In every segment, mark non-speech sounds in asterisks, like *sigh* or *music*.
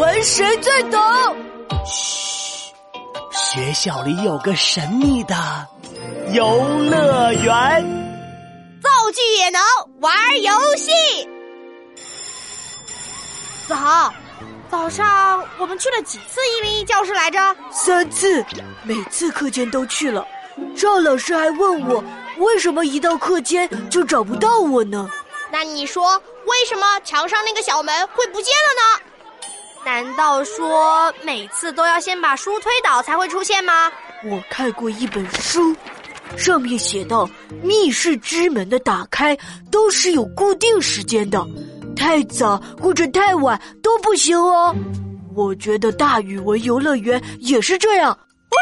问谁最懂？嘘，学校里有个神秘的游乐园，造句也能玩游戏。子豪，早上我们去了几次一零一教室来着？三次，每次课间都去了。赵老师还问我，为什么一到课间就找不到我呢？那你说，为什么墙上那个小门会不见了呢？难道说每次都要先把书推倒才会出现吗？我看过一本书，上面写到，密室之门的打开都是有固定时间的，太早或者太晚都不行哦。我觉得大语文游乐园也是这样。哎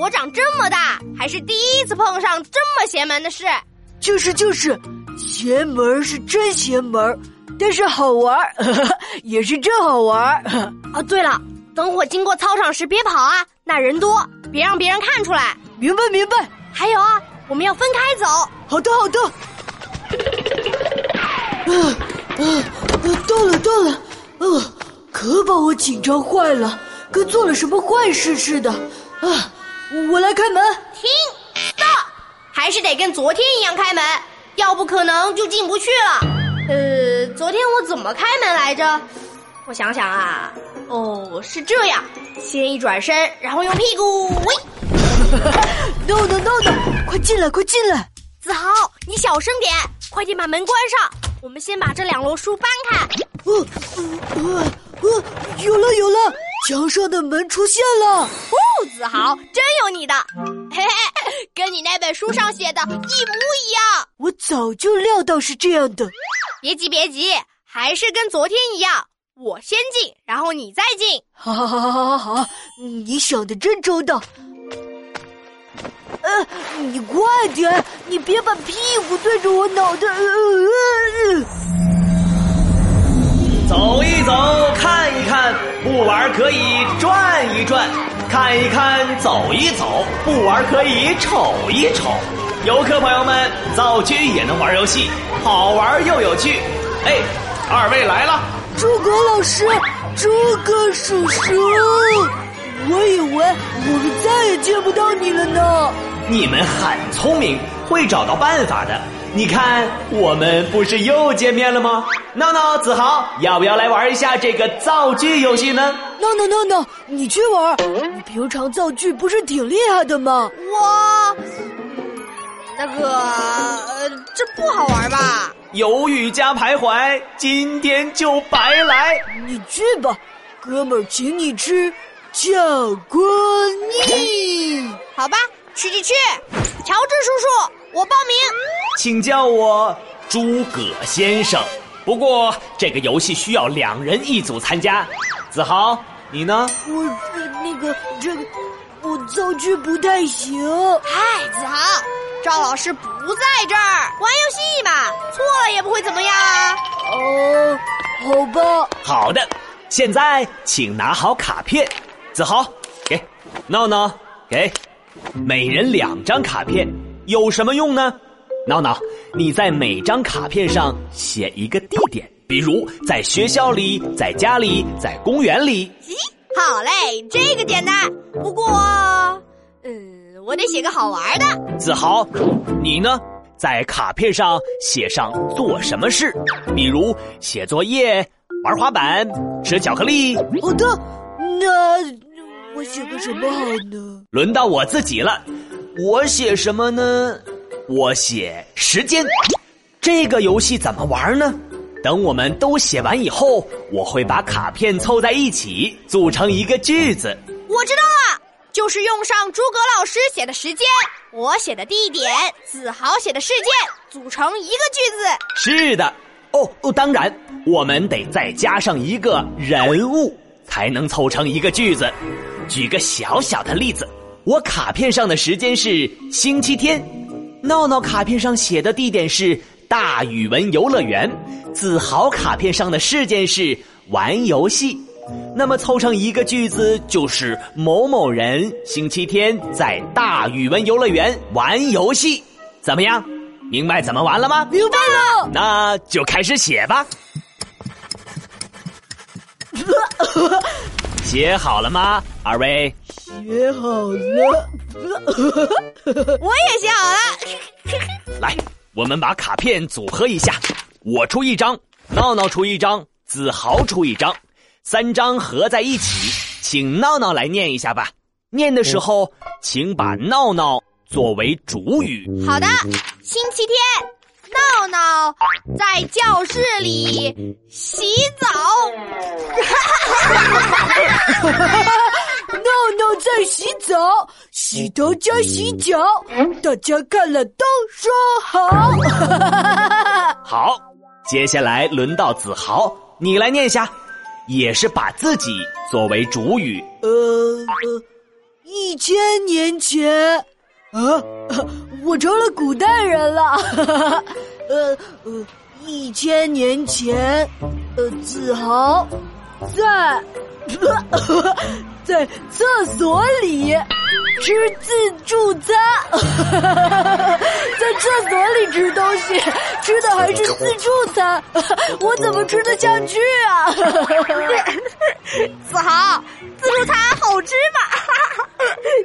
我长这么大还是第一次碰上这么邪门的事。就是就是，邪门是真邪门，但是好玩 *laughs* 也是真好玩啊，对了，等会经过操场时别跑啊，那人多，别让别人看出来。明白明白。还有啊，我们要分开走。好的好的。啊啊啊！到了到了，啊，可把我紧张坏了，跟做了什么坏事似的啊！我来开门。停，stop，还是得跟昨天一样开门，要不可能就进不去了。呃，昨天我怎么开门来着？我想想啊，哦，是这样，先一转身，然后用屁股喂。*laughs* no no no no，快进来快进来！子豪，你小声点，快点把门关上。我们先把这两摞书搬开。呃呃呃，有了有了。墙上的门出现了，哦，子豪，真有你的，嘿嘿，跟你那本书上写的一模一样。我早就料到是这样的。别急别急，还是跟昨天一样，我先进，然后你再进。好好好好好好，你想的真周到。呃，你快点，你别把屁股对着我脑袋。走一走，看一看，不玩可以转一转；看一看，走一走，不玩可以瞅一瞅。游客朋友们，造句也能玩游戏，好玩又有趣。哎，二位来了，诸葛老师，诸葛叔叔，我以为我们再也见不到你了呢。你们很聪明，会找到办法的。你看，我们不是又见面了吗？闹闹，子豪，要不要来玩一下这个造句游戏呢？闹闹闹闹，你去玩。你平常造句不是挺厉害的吗？我，那个，呃，这不好玩吧？犹豫加徘徊，今天就白来。你去吧，哥们儿，请你吃巧克力。好吧，去去去，乔治叔叔。我报名，请叫我诸葛先生。不过这个游戏需要两人一组参加。子豪，你呢？我那个这个，我造句不太行。嗨，子豪，赵老师不在这儿，玩游戏嘛，错了也不会怎么样啊。哦，好吧。好的，现在请拿好卡片。子豪，给；闹闹，给；每人两张卡片。有什么用呢？闹闹，你在每张卡片上写一个地点，比如在学校里、在家里、在公园里。咦，好嘞，这个简单。不过，得写个好玩的。子豪，你呢？在卡片上写上做什么事，比如写作业、玩滑板、吃巧克力。好的，那我写个什么好呢？轮到我自己了。我写什么呢？我写时间。这个游戏怎么玩呢？等我们都写完以后，我会把卡片凑在一起，组成一个句子。我知道了，就是用上诸葛老师写的时间，我写的地点，子豪写的事件，组成一个句子。是的，哦哦，当然，我们得再加上一个人物，才能凑成一个句子。举个小小的例子。我卡片上的时间是星期天，闹闹卡片上写的地点是大语文游乐园，子豪卡片上的事件是玩游戏，那么凑成一个句子就是某某人星期天在大语文游乐园玩游戏，怎么样？明白怎么玩了吗？明白了，那就开始写吧。*laughs* 写好了吗，二位？写好了。我也写好了。*laughs* 来，我们把卡片组合一下，我出一张，闹闹出一张，子豪出一张，三张合在一起，请闹闹来念一下吧。念的时候，请把闹闹作为主语。好的，星期天。闹闹在教室里洗澡，*laughs* 闹闹在洗澡，洗头加洗脚，大家看了都说好。*laughs* 好，接下来轮到子豪，你来念一下，也是把自己作为主语。呃呃，一千年前。啊，*laughs* 我成了古代人了。*laughs* 呃呃，一千年前，呃，子豪在 *laughs* 在厕所里吃自助餐，*laughs* 在厕所里吃东西，吃的还是自助餐，*laughs* 我怎么吃得下去啊？子豪，自助餐好吃吗？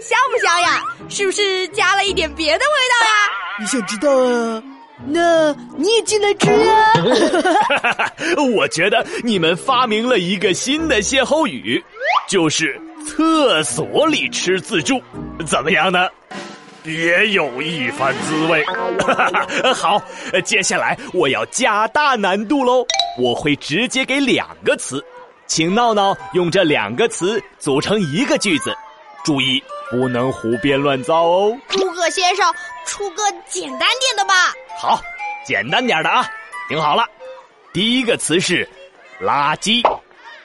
香不香呀？是不是加了一点别的味道呀？你想知道啊？那你也进来吃啊！*laughs* 我觉得你们发明了一个新的歇后语，就是厕所里吃自助，怎么样呢？别有一番滋味。*laughs* 好，接下来我要加大难度喽，我会直接给两个词，请闹闹用这两个词组成一个句子。注意，不能胡编乱造哦。诸葛先生，出个简单点的吧。好，简单点的啊，听好了。第一个词是垃圾，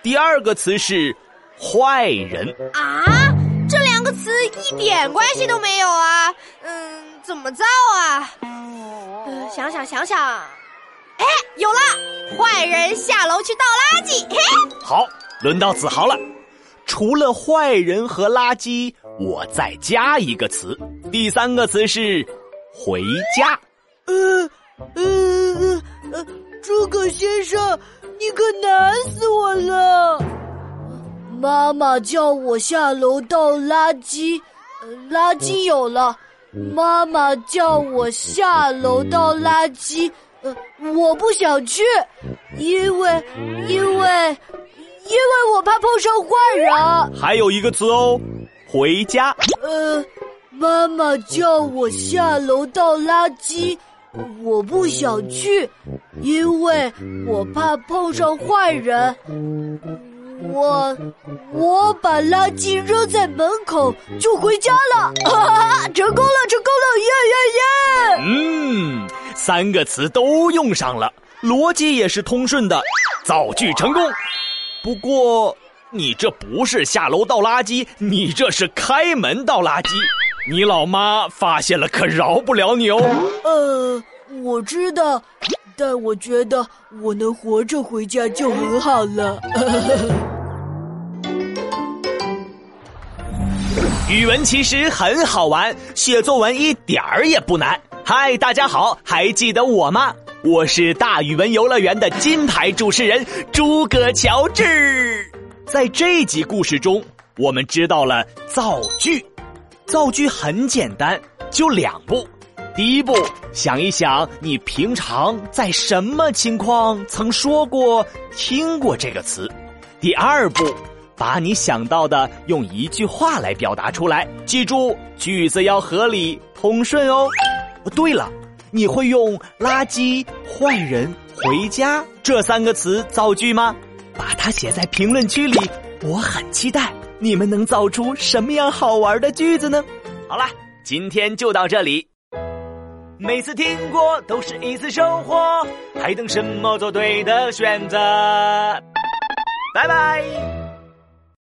第二个词是坏人。啊，这两个词一点关系都没有啊。嗯，怎么造啊？嗯，想想想想，哎，有了，坏人下楼去倒垃圾。嘿，好，轮到子豪了。除了坏人和垃圾，我再加一个词，第三个词是回家。呃呃呃，诸葛先生，你可难死我了！妈妈叫我下楼倒垃圾，垃圾有了。妈妈叫我下楼倒垃圾，呃，我不想去，因为因为。因为我怕碰上坏人，还有一个词哦，回家。呃，妈妈叫我下楼倒垃圾，我不想去，因为我怕碰上坏人。我我把垃圾扔在门口就回家了，哈哈哈成功了，成功了，耶耶耶！嗯，三个词都用上了，逻辑也是通顺的，造句成功。不过，你这不是下楼倒垃圾，你这是开门倒垃圾。你老妈发现了，可饶不了你哦。呃，我知道，但我觉得我能活着回家就很好了。*laughs* 语文其实很好玩，写作文一点儿也不难。嗨，大家好，还记得我吗？我是大语文游乐园的金牌主持人诸葛乔治。在这集故事中，我们知道了造句。造句很简单，就两步。第一步，想一想你平常在什么情况曾说过、听过这个词。第二步，把你想到的用一句话来表达出来。记住，句子要合理、通顺哦。对了。你会用“垃圾”“坏人”“回家”这三个词造句吗？把它写在评论区里，我很期待你们能造出什么样好玩的句子呢？好了，今天就到这里。每次听过都是一次收获，还等什么？做对的选择。拜拜。